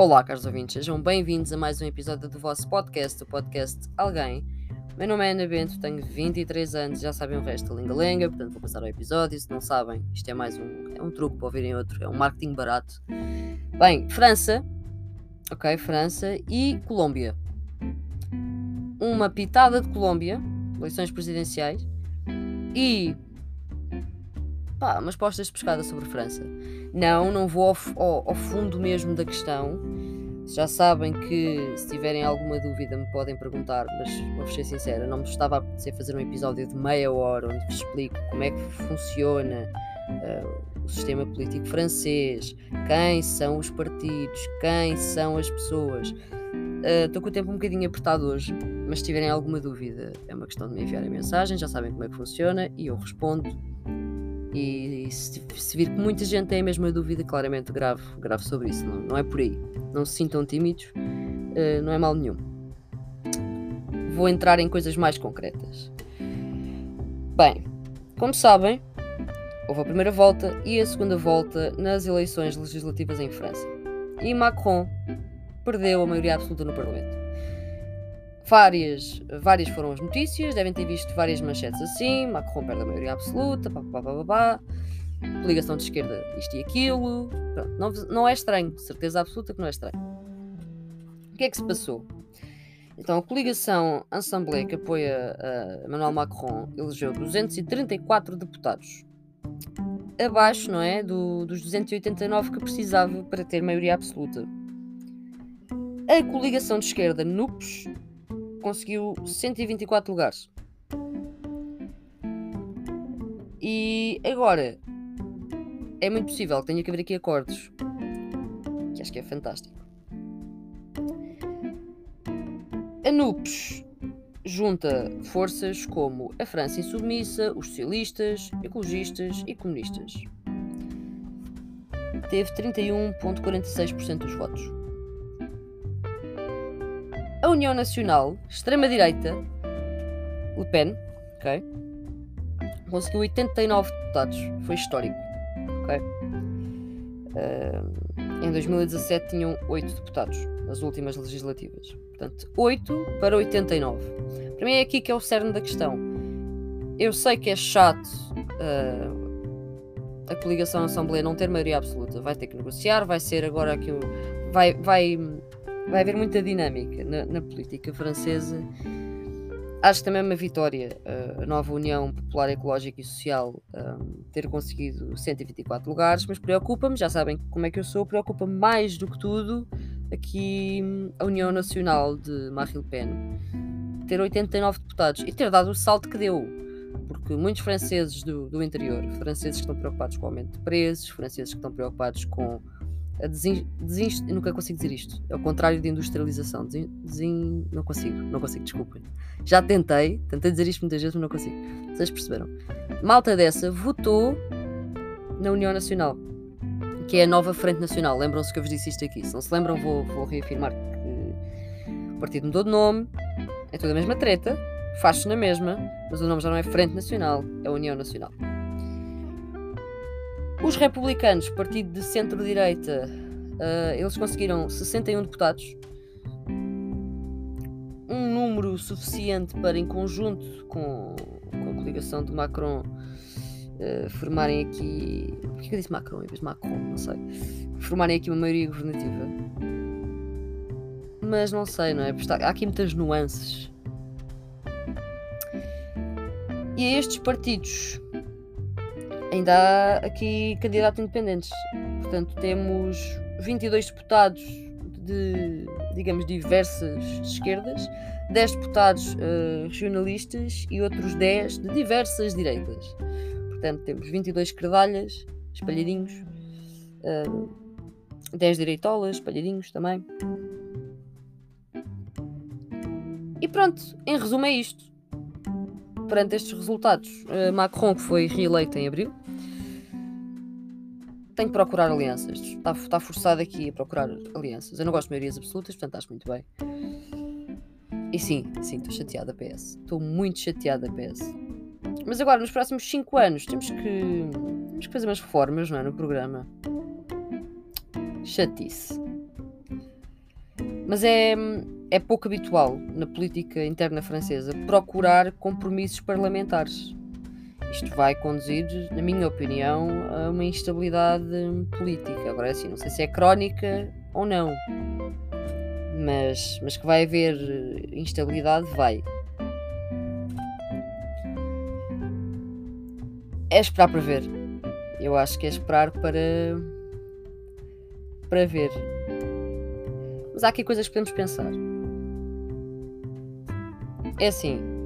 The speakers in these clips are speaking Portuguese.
Olá, caros ouvintes, sejam bem-vindos a mais um episódio do vosso podcast, o podcast Alguém. Meu nome é Ana Bento, tenho 23 anos, já sabem o resto da lenga-lenga, portanto vou passar ao episódio. Se não sabem, isto é mais um, é um truque para ouvirem outro, é um marketing barato. Bem, França, ok, França e Colômbia. Uma pitada de Colômbia, eleições presidenciais, e pá, umas postas de pescada sobre França. Não, não vou ao, ao, ao, fundo mesmo da questão. Já sabem que se tiverem alguma dúvida me podem perguntar, mas vou ser sincera, não me estava a apetecer fazer um episódio de meia hora onde vos explico como é que funciona uh, o sistema político francês, quem são os partidos, quem são as pessoas. Estou uh, com o tempo um bocadinho apertado hoje, mas se tiverem alguma dúvida, é uma questão de me enviarem mensagem, já sabem como é que funciona e eu respondo e se, se, vir que muita gente tem a mesma dúvida, claramente grave, grave sobre isso. Não, não é por aí. Não se sintam tímidos, uh, não é mal nenhum. Vou entrar em coisas mais concretas. Bem, como sabem, houve a primeira volta e a segunda volta nas eleições legislativas em França. E Macron perdeu a maioria absoluta no Parlamento. Várias, várias foram as notícias, devem ter visto várias manchetes assim, Macron perde a maioria absoluta, pá, pá, pá, pá, coligação de esquerda, isto e aquilo. Pronto, não, não é estranho, certeza absoluta que não é estranho. O que é que se passou? Então, a coligação Assemblée, que apoia uh, Emmanuel Macron, elegeu 234 deputados. Abaixo, não é? Do, dos 289 que precisava para ter maioria absoluta. A coligação de esquerda, NUPES, conseguiu 124 lugares. E agora é muito possível que tenha que haver aqui acordos. Que acho que é fantástico. A NUPES junta forças como a França Insubmissa, os socialistas, ecologistas e comunistas. Teve 31,46% dos votos. União Nacional, extrema-direita, Le Pen, ok? Conseguiu 89 deputados, foi histórico, ok? Uh, em 2017 tinham 8 deputados, nas últimas legislativas. Portanto, 8 para 89. Para mim é aqui que é o cerne da questão. Eu sei que é chato uh, a coligação Assembleia não ter maioria absoluta. Vai ter que negociar, vai ser agora aqui. Vai, vai vai haver muita dinâmica na, na política francesa. Acho também é uma vitória uh, a nova União Popular Ecológica e Social um, ter conseguido 124 lugares, mas preocupa-me, já sabem como é que eu sou, preocupa-me mais do que tudo aqui a União Nacional de Marine Le Pen ter 89 deputados e ter dado o salto que deu. Porque muitos franceses do, do interior, franceses que estão preocupados com o aumento de preços, franceses que estão preocupados com a desin, desin, nunca consigo dizer isto. É o contrário de industrialização. Desin, desin, não consigo, não consigo, desculpem. Já tentei, tentei dizer isto muitas vezes, mas não consigo. Vocês perceberam? Malta dessa votou na União Nacional, que é a nova Frente Nacional. Lembram-se que eu vos disse isto aqui. Se não se lembram, vou, vou reafirmar que o partido mudou de nome, é toda a mesma treta, faz-se na mesma, mas o nome já não é Frente Nacional, é União Nacional. Os republicanos, partido de centro-direita, uh, eles conseguiram 61 deputados, um número suficiente para, em conjunto com, com a coligação de Macron, uh, formarem aqui. Por que eu disse Macron em vez de Macron? Não sei. Formarem aqui uma maioria governativa. Mas não sei, não é? Porque há aqui muitas nuances. E a estes partidos ainda há aqui candidatos independentes. Portanto, temos 22 deputados de, digamos, diversas esquerdas, 10 deputados uh, regionalistas e outros 10 de diversas direitas. Portanto, temos 22 esquerdalhas espalhadinhos, uh, eh, 10 direitolas espalhadinhos também. E pronto, em resumo é isto perante estes resultados, uh, Macron, que foi reeleito em abril, tem que procurar alianças. Está, está forçado aqui a procurar alianças. Eu não gosto de maiorias absolutas, portanto acho muito bem. E sim, sim, estou chateada, PS. Estou muito chateada, PS. Mas agora, nos próximos 5 anos, temos que, temos que fazer umas reformas, não é? No programa. Chatice. Mas é, é pouco habitual na política interna francesa procurar compromissos parlamentares. Isto vai conduzir, na minha opinião, a uma instabilidade política. Agora, é assim, não sei se é crónica ou não, mas, mas que vai haver instabilidade, vai. É esperar para ver. Eu acho que é esperar para. para ver. Mas há aqui coisas que podemos pensar. É assim.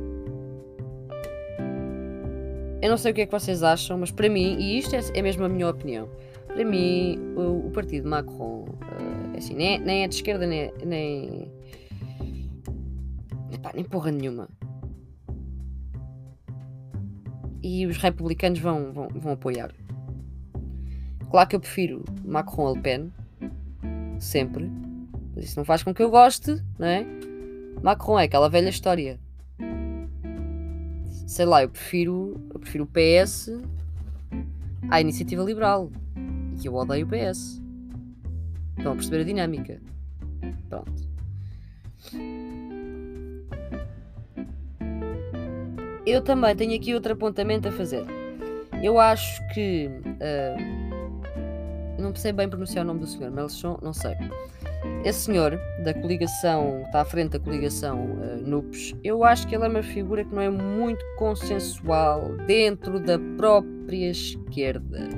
Eu não sei o que é que vocês acham, mas para mim, e isto é, é mesmo a minha opinião, para mim o, o partido Macron uh, assim, nem, nem é de esquerda nem. nem, epá, nem porra nenhuma. E os republicanos vão, vão, vão apoiar. Claro que eu prefiro Macron a Le Pen, sempre, mas isso não faz com que eu goste, não é? Macron é aquela velha história. Sei lá, eu prefiro, prefiro o PS à iniciativa liberal. E eu odeio o PS. Estão a perceber a dinâmica. Pronto. Eu também tenho aqui outro apontamento a fazer. Eu acho que. Uh, não sei bem pronunciar o nome do senhor, Melchon, não sei. Esse senhor da coligação, está à frente da coligação uh, NUPES, eu acho que ele é uma figura que não é muito consensual dentro da própria esquerda.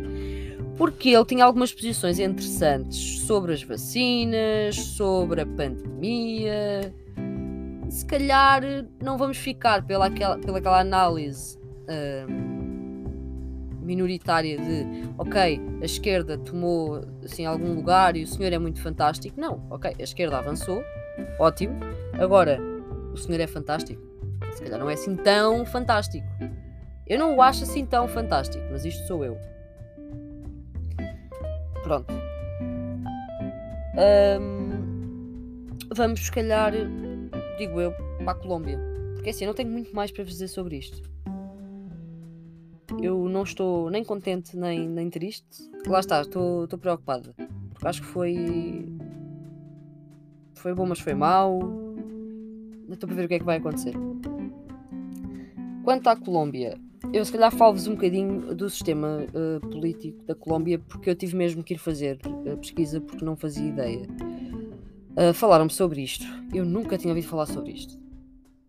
Porque ele tinha algumas posições interessantes sobre as vacinas, sobre a pandemia. Se calhar não vamos ficar pela aquela, pela aquela análise. Uh, minoritária de ok, a esquerda tomou assim algum lugar e o senhor é muito fantástico. Não, ok, a esquerda avançou, ótimo. Agora, o senhor é fantástico. Se calhar não é assim tão fantástico. Eu não o acho assim tão fantástico, mas isto sou eu. Pronto. Um, vamos, se calhar, digo eu, para a Colômbia. Porque assim, eu não tenho muito mais para dizer sobre isto eu não estou nem contente nem, nem triste. Lá está, estou, estou preocupada. Porque acho que foi. Foi bom, mas foi mau. Estou para ver o que é que vai acontecer. Quanto à Colômbia, eu se calhar falo-vos um bocadinho do sistema uh, político da Colômbia, porque eu tive mesmo que ir fazer uh, pesquisa porque não fazia ideia. Uh, Falaram-me sobre isto. Eu nunca tinha ouvido falar sobre isto.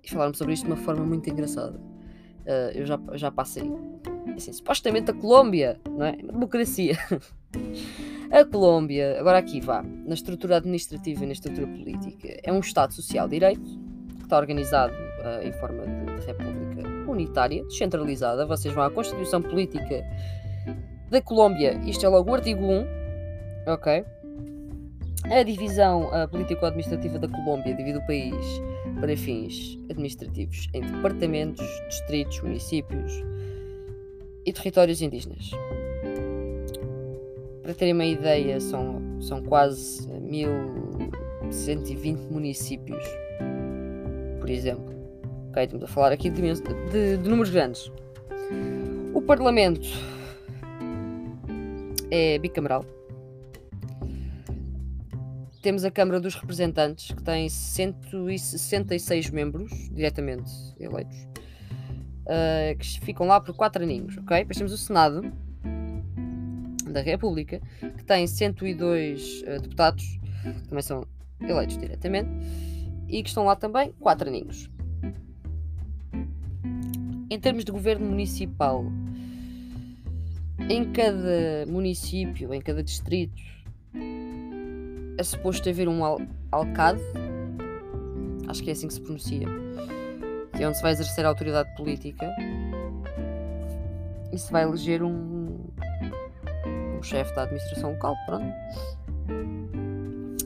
E falaram-me sobre isto de uma forma muito engraçada. Uh, eu já, já passei assim, supostamente a Colômbia, não é? Democracia. A Colômbia, agora aqui vá, na estrutura administrativa e na estrutura política, é um Estado social direito que está organizado uh, em forma de república unitária, descentralizada. Vocês vão à Constituição Política da Colômbia, isto é logo o artigo 1, ok? A divisão uh, político-administrativa da Colômbia divide o país para fins administrativos em departamentos, distritos, municípios, e territórios indígenas. Para terem uma ideia, são, são quase 1120 municípios, por exemplo. Ok, estamos a falar aqui de, de, de números grandes. O Parlamento é bicameral. Temos a Câmara dos Representantes, que tem 166 membros diretamente eleitos uh, que ficam lá por 4 aninhos, ok? Depois temos o Senado da República, que tem 102 uh, ah, deputados, que também são eleitos diretamente, e que estão lá também 4 aninhos. Em termos de governo municipal, em cada município, em cada distrito, é suposto haver um al alcade, acho que é assim que se pronuncia, é onde se vai exercer a autoridade política e se vai eleger um, um chefe da administração local. Pronto.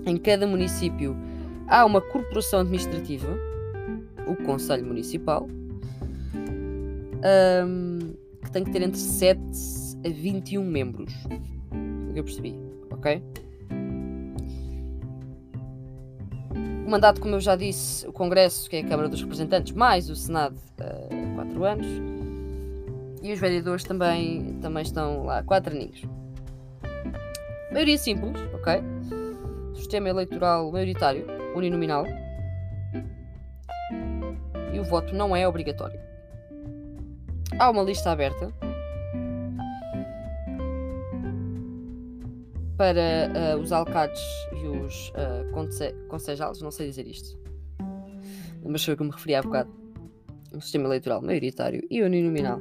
Em cada município há uma corporação administrativa, o Conselho Municipal, um, que tem que ter entre 7 a 21 membros. O que eu percebi, ok? Mandato, como eu já disse, o Congresso, que é a Câmara dos Representantes, mais o Senado, uh, quatro anos. E os vereadores também, também estão lá, quatro aninhos. Maioria simples, ok? Sistema eleitoral maioritário. uninominal e o voto não é obrigatório. Há uma lista aberta para uh, os alcaldes e os uh, conce concejales, não sei dizer isto, mas foi o que me referi há bocado, um sistema eleitoral maioritário e uninominal.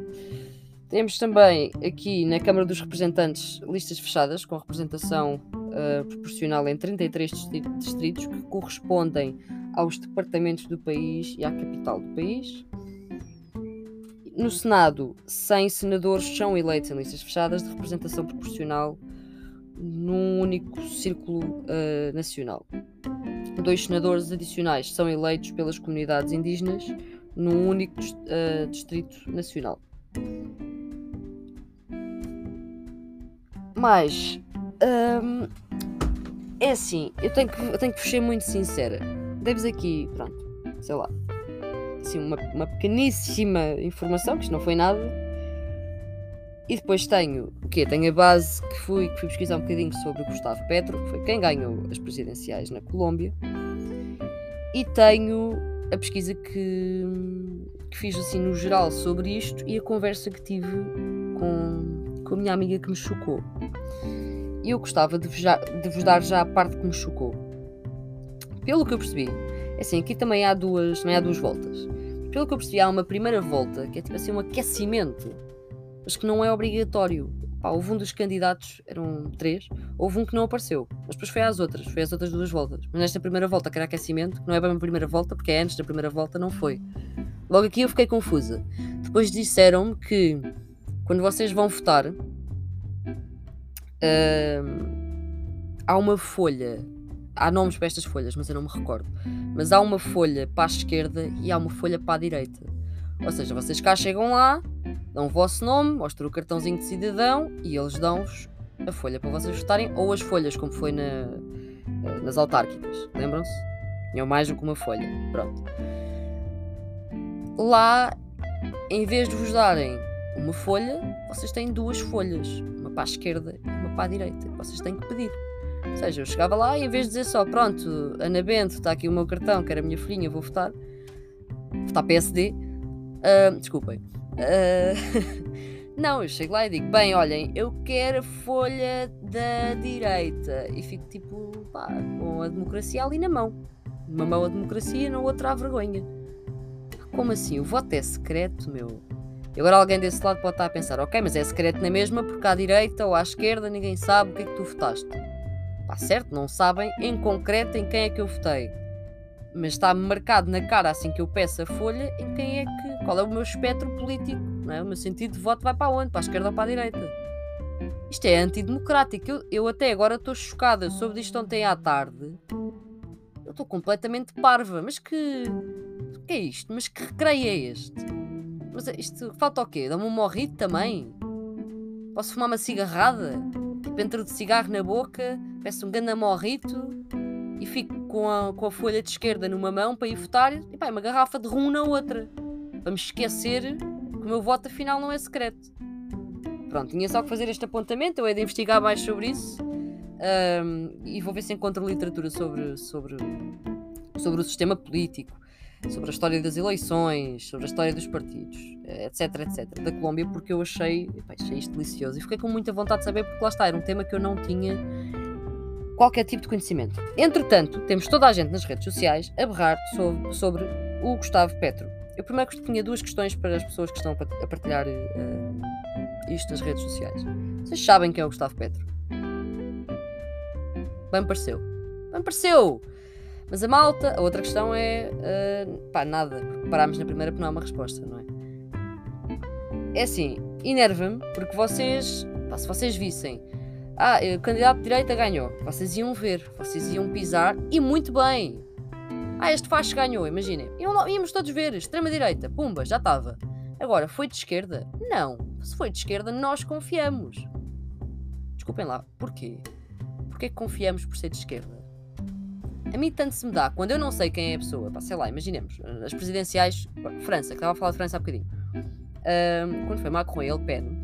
Temos também aqui na Câmara dos Representantes listas fechadas com representação uh, proporcional em 33 distritos que correspondem aos departamentos do país e à capital do país. No Senado, 100 senadores são eleitos em listas fechadas de representação proporcional num único círculo uh, nacional. Dois senadores adicionais são eleitos pelas comunidades indígenas num único uh, distrito nacional. Mas um, é assim, eu tenho, que, eu tenho que ser muito sincera. Deves aqui, pronto, sei lá, assim, uma, uma pequeníssima informação, que isto não foi nada, e depois tenho o quê? Tenho a base que fui, que fui pesquisar um bocadinho sobre o Gustavo Petro, que foi quem ganhou as presidenciais na Colômbia. E tenho a pesquisa que, que fiz assim no geral sobre isto e a conversa que tive com, com a minha amiga que me chocou. E eu gostava de vos, já, de vos dar já a parte que me chocou. Pelo que eu percebi, é assim, aqui também há duas, é, há duas voltas. Pelo que eu percebi, há uma primeira volta que é tipo assim um aquecimento mas que não é obrigatório. Pá, houve um dos candidatos, eram três, houve um que não apareceu, mas depois foi às outras, foi às outras duas voltas. Mas nesta primeira volta, que era aquecimento, que não é bem a primeira volta, porque é antes da primeira volta, não foi. Logo aqui eu fiquei confusa. Depois disseram-me que quando vocês vão votar, uh, há uma folha. Há nomes para estas folhas, mas eu não me recordo. Mas há uma folha para a esquerda e há uma folha para a direita. Ou seja, vocês cá chegam lá, dão o vosso nome, mostram o cartãozinho de cidadão e eles dão-vos a folha para vocês votarem, ou as folhas, como foi na, eh, nas autárquicas. Lembram-se? Tinham mais do que uma folha. Pronto. Lá, em vez de vos darem uma folha, vocês têm duas folhas, uma para a esquerda e uma para a direita. Vocês têm que pedir. Ou seja, eu chegava lá e em vez de dizer só, pronto, Ana Bento, está aqui o meu cartão, que era a minha folhinha, vou votar, votar PSD, uh, desculpem, Uh, não, eu chego lá e digo: bem, olhem, eu quero a folha da direita. E fico tipo, pá, com a democracia ali na mão. Numa mão a democracia, na outra a vergonha. Como assim? O voto é secreto, meu? E agora alguém desse lado pode estar a pensar: ok, mas é secreto na mesma porque à direita ou à esquerda ninguém sabe o que é que tu votaste. Pá, certo, não sabem em concreto em quem é que eu votei mas está marcado na cara assim que eu peço a folha em quem é que. qual é o meu espectro político, não é? O meu sentido de voto vai para onde? Para a esquerda ou para a direita? Isto é antidemocrático. Eu, eu até agora estou chocada. Soube disto ontem à tarde. Eu estou completamente parva. Mas que. O que é isto? Mas que recreio é este? Mas é, isto falta o quê? Dá-me um morrito também? Posso fumar uma cigarrada? Tipo, entro de cigarro na boca, peço um ganda morrito e fico com a, com a folha de esquerda numa mão para ir votar e pá, uma garrafa de rum na outra. Para me esquecer que o meu voto afinal não é secreto. Pronto, tinha só que fazer este apontamento, eu hei de investigar mais sobre isso um, e vou ver se encontro literatura sobre, sobre, sobre o sistema político, sobre a história das eleições, sobre a história dos partidos, etc, etc, da Colômbia, porque eu achei, achei isto delicioso e fiquei com muita vontade de saber, porque lá está, era um tema que eu não tinha qualquer tipo de conhecimento. Entretanto, temos toda a gente nas redes sociais a berrar sobre, sobre o Gustavo Petro. Eu primeiro tinha duas questões para as pessoas que estão a partilhar uh, isto nas redes sociais. Vocês sabem quem é o Gustavo Petro? Bem pareceu. Bem pareceu! Mas a malta, a outra questão é. Uh, pá, nada. Parámos na primeira porque não há uma resposta, não é? É assim, enerva-me porque vocês. Pá, se vocês vissem ah, o candidato de direita ganhou. Vocês iam ver, vocês iam pisar e muito bem. Ah, este faz ganhou, imaginem. Íamos todos ver, extrema-direita, pumba, já estava. Agora, foi de esquerda? Não. Se foi de esquerda, nós confiamos. Desculpem lá, porquê? Porquê que confiamos por ser de esquerda? A mim tanto se me dá, quando eu não sei quem é a pessoa, pá, sei lá, imaginemos, as presidenciais, França, que estava a falar de França há bocadinho. Um, quando foi Macron e Le Pen,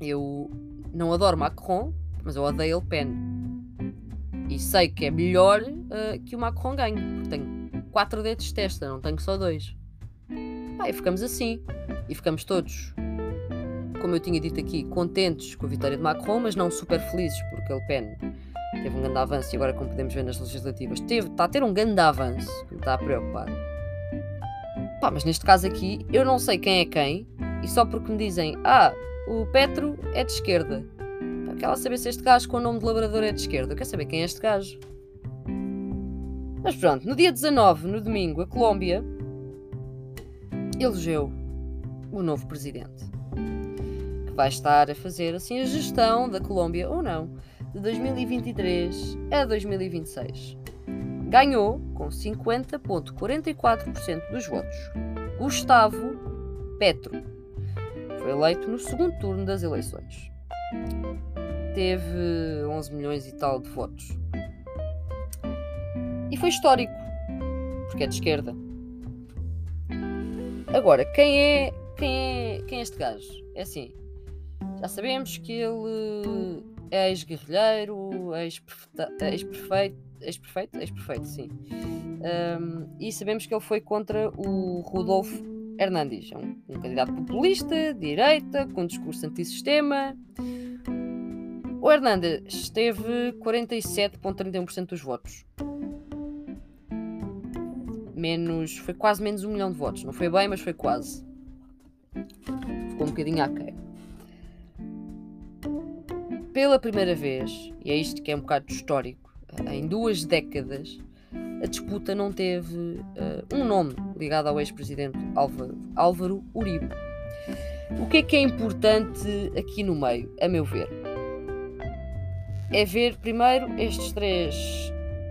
eu não adoro Macron, mas eu odeio Le Pen. E sei que é melhor uh, que o Macron ganhe, porque tenho quatro dedos de testa, não tenho só dois. Pá, e ficamos assim. E ficamos todos, como eu tinha dito aqui, contentes com a vitória de Macron, mas não super felizes, porque Le Pen teve um grande avanço e agora, como podemos ver nas legislativas, teve, está a ter um grande avanço, que me está a preocupar. Pá, mas neste caso aqui, eu não sei quem é quem, e só porque me dizem, ah, o Petro é de esquerda. Quero lá saber se este gajo com o nome de labrador é de esquerda. Eu quero saber quem é este gajo. Mas pronto, no dia 19, no domingo, a Colômbia elegeu o novo presidente, que vai estar a fazer assim a gestão da Colômbia ou não, de 2023 a 2026. Ganhou com 50,44% dos votos. Gustavo Petro foi eleito no segundo turno das eleições. Teve 11 milhões e tal de votos. E foi histórico, porque é de esquerda. Agora, quem é, quem é, quem é este gajo? É assim, já sabemos que ele é ex-guerrilheiro, ex-prefeito, ex-prefeito, ex-prefeito, sim. Um, e sabemos que ele foi contra o Rodolfo Hernandes, é um, um candidato populista, direita, com discurso antissistema. O Hernandes teve 47,31% dos votos menos. Foi quase menos um milhão de votos. Não foi bem, mas foi quase. Ficou um bocadinho aquém. Pela primeira vez, e é isto que é um bocado histórico, em duas décadas, a disputa não teve uh, um nome ligado ao ex-presidente Álvaro, Álvaro Uribe. O que é que é importante aqui no meio, a meu ver? É ver primeiro estes três,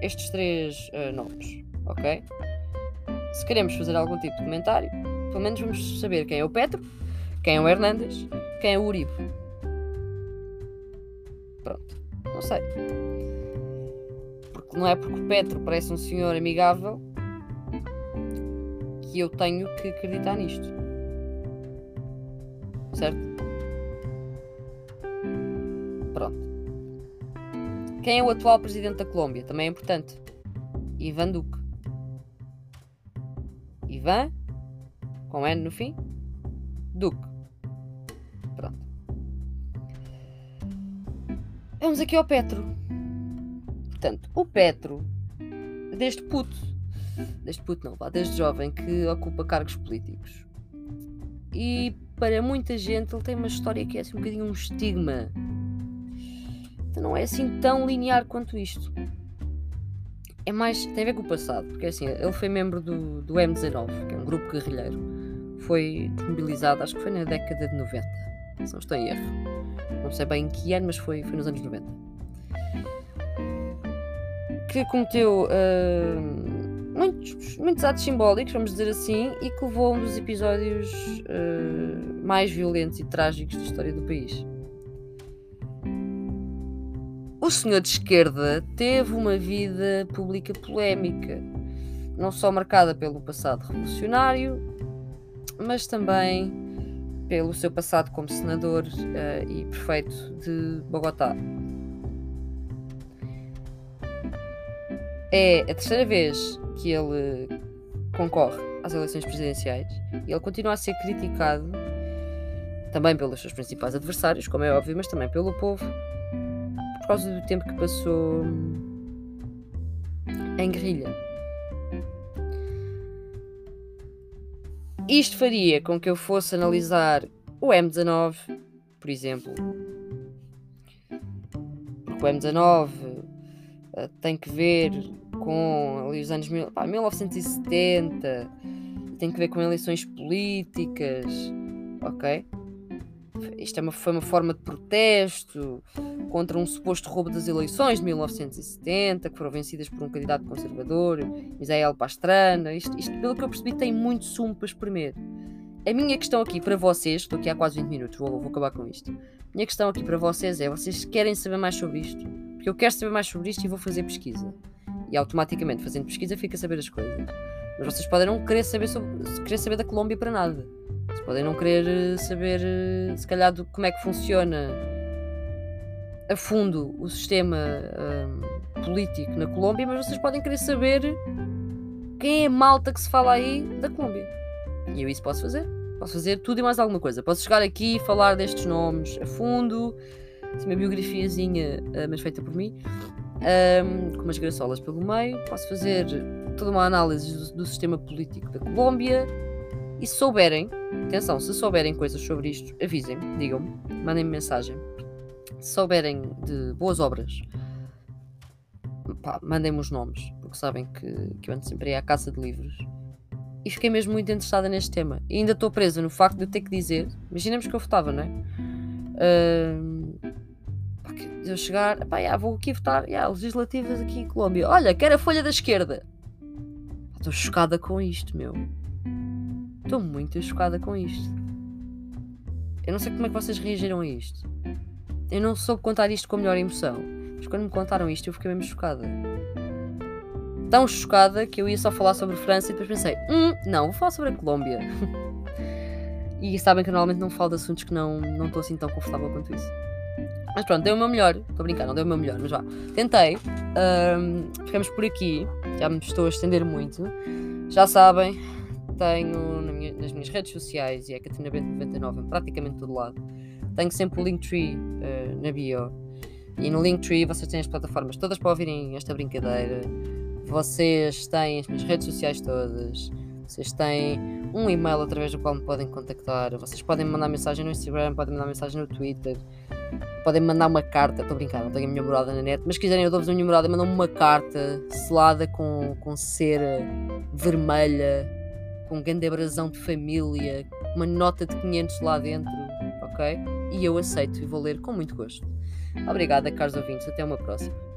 estes três uh, nomes, ok? se queremos fazer algum tipo de comentário, pelo menos vamos saber quem é o Petro, quem é o Hernandes, quem é o Uribe. Pronto, não sei. Porque não é porque o Petro parece um senhor amigável que eu tenho que acreditar nisto. Certo? Pronto. Quem é o atual presidente da Colômbia? Também é importante. Ivan Duque. Ivan, com N no fim, Duque. Pronto. Vamos aqui ao Petro. Portanto, o Petro, desde puto, desde puto não, vá, jovem, que ocupa cargos políticos. E para muita gente ele tem uma história que é assim um bocadinho um estigma. Então não é assim tão linear quanto isto é mais. tem a ver com o passado, porque assim, ele foi membro do, do M19, que é um grupo guerrilheiro. Foi desmobilizado, acho que foi na década de 90, se não estou em erro. Não sei bem em que ano, mas foi, foi nos anos 90. Que cometeu uh, muitos, muitos atos simbólicos, vamos dizer assim, e que levou a um dos episódios uh, mais violentos e trágicos da história do país. O senhor de esquerda teve uma vida pública polémica, não só marcada pelo passado revolucionário, mas também pelo seu passado como senador uh, e prefeito de Bogotá. É a terceira vez que ele concorre às eleições presidenciais e ele continua a ser criticado também pelos seus principais adversários, como é óbvio, mas também pelo povo por causa do tempo que passou em guerrilha. Isto faria com que eu fosse analisar o M19, por exemplo. Porque o M19 uh, eh, tem que ver com ali, os anos pá, 1970, tem que ver com eleições políticas, ok? Isto é uma, foi uma forma de protesto contra um suposto roubo das eleições de 1970, que foram vencidas por um candidato conservador, Misael Pastrana. Isto, isto, pelo que eu percebi, tem muito sumo para espremer. A minha questão aqui para vocês, estou aqui há quase 20 minutos, vou, vou acabar com isto. A minha questão aqui para vocês é: vocês querem saber mais sobre isto? Porque eu quero saber mais sobre isto e vou fazer pesquisa. E automaticamente, fazendo pesquisa, fica a saber as coisas. Mas vocês podem não querer saber, sobre, querer saber da Colômbia para nada. Vocês podem não querer eh, saber, eh, se calhar, do, como é que funciona a fundo o sistema um, político na Colômbia, mas vocês podem querer saber quem é a malta que se fala aí da Colômbia. E eu isso posso fazer. Posso fazer tudo e mais alguma coisa. Posso chegar aqui e falar destes nomes a fundo, assim, uma biografiazinha, mas feita por mim, um, com umas graçolas pelo meio. Posso fazer toda uma análise do, do sistema político da Colômbia. E se souberem, atenção, se souberem coisas sobre isto, avisem-me, digam-me, mandem-me mensagem. Se souberem de boas obras, mandem-me os nomes, porque sabem que, que eu ando sempre aí à caça de livros e fiquei mesmo muito interessada neste tema. E ainda estou presa no facto de eu ter que dizer, imaginemos que eu votava, não é? Eu chegar, pá, já, vou aqui votar, já, legislativas aqui em Colômbia. Olha, quero a folha da esquerda. Estou chocada com isto, meu. Estou muito chocada com isto. Eu não sei como é que vocês reagiram a isto. Eu não soube contar isto com a melhor emoção. Mas quando me contaram isto, eu fiquei mesmo chocada tão chocada que eu ia só falar sobre França e depois pensei, hum, não, vou falar sobre a Colômbia. e sabem que normalmente não falo de assuntos que não estou assim tão confortável quanto isso. Mas pronto, deu o meu melhor. Estou a brincar, não deu o meu melhor, mas vá. Tentei. Um, ficamos por aqui. Já me estou a estender muito. Já sabem, tenho na minha, nas minhas redes sociais e é Catarina Bento 99 em praticamente todo lado. Tenho sempre o Linktree uh, na bio. E no Linktree vocês têm as plataformas todas para ouvirem esta brincadeira. Vocês têm as minhas redes sociais todas. Vocês têm um e-mail através do qual me podem contactar. Vocês podem mandar mensagem no Instagram, podem mandar mensagem no Twitter. Podem mandar uma carta. Estou a brincar, não tenho a minha morada na net. Mas se quiserem, eu dou-vos a minha morada. Mandam-me uma carta selada com, com cera vermelha, com grande abrasão de família, uma nota de 500 lá dentro. Ok? E eu aceito e vou ler com muito gosto. Obrigada, caros ouvintes. Até uma próxima.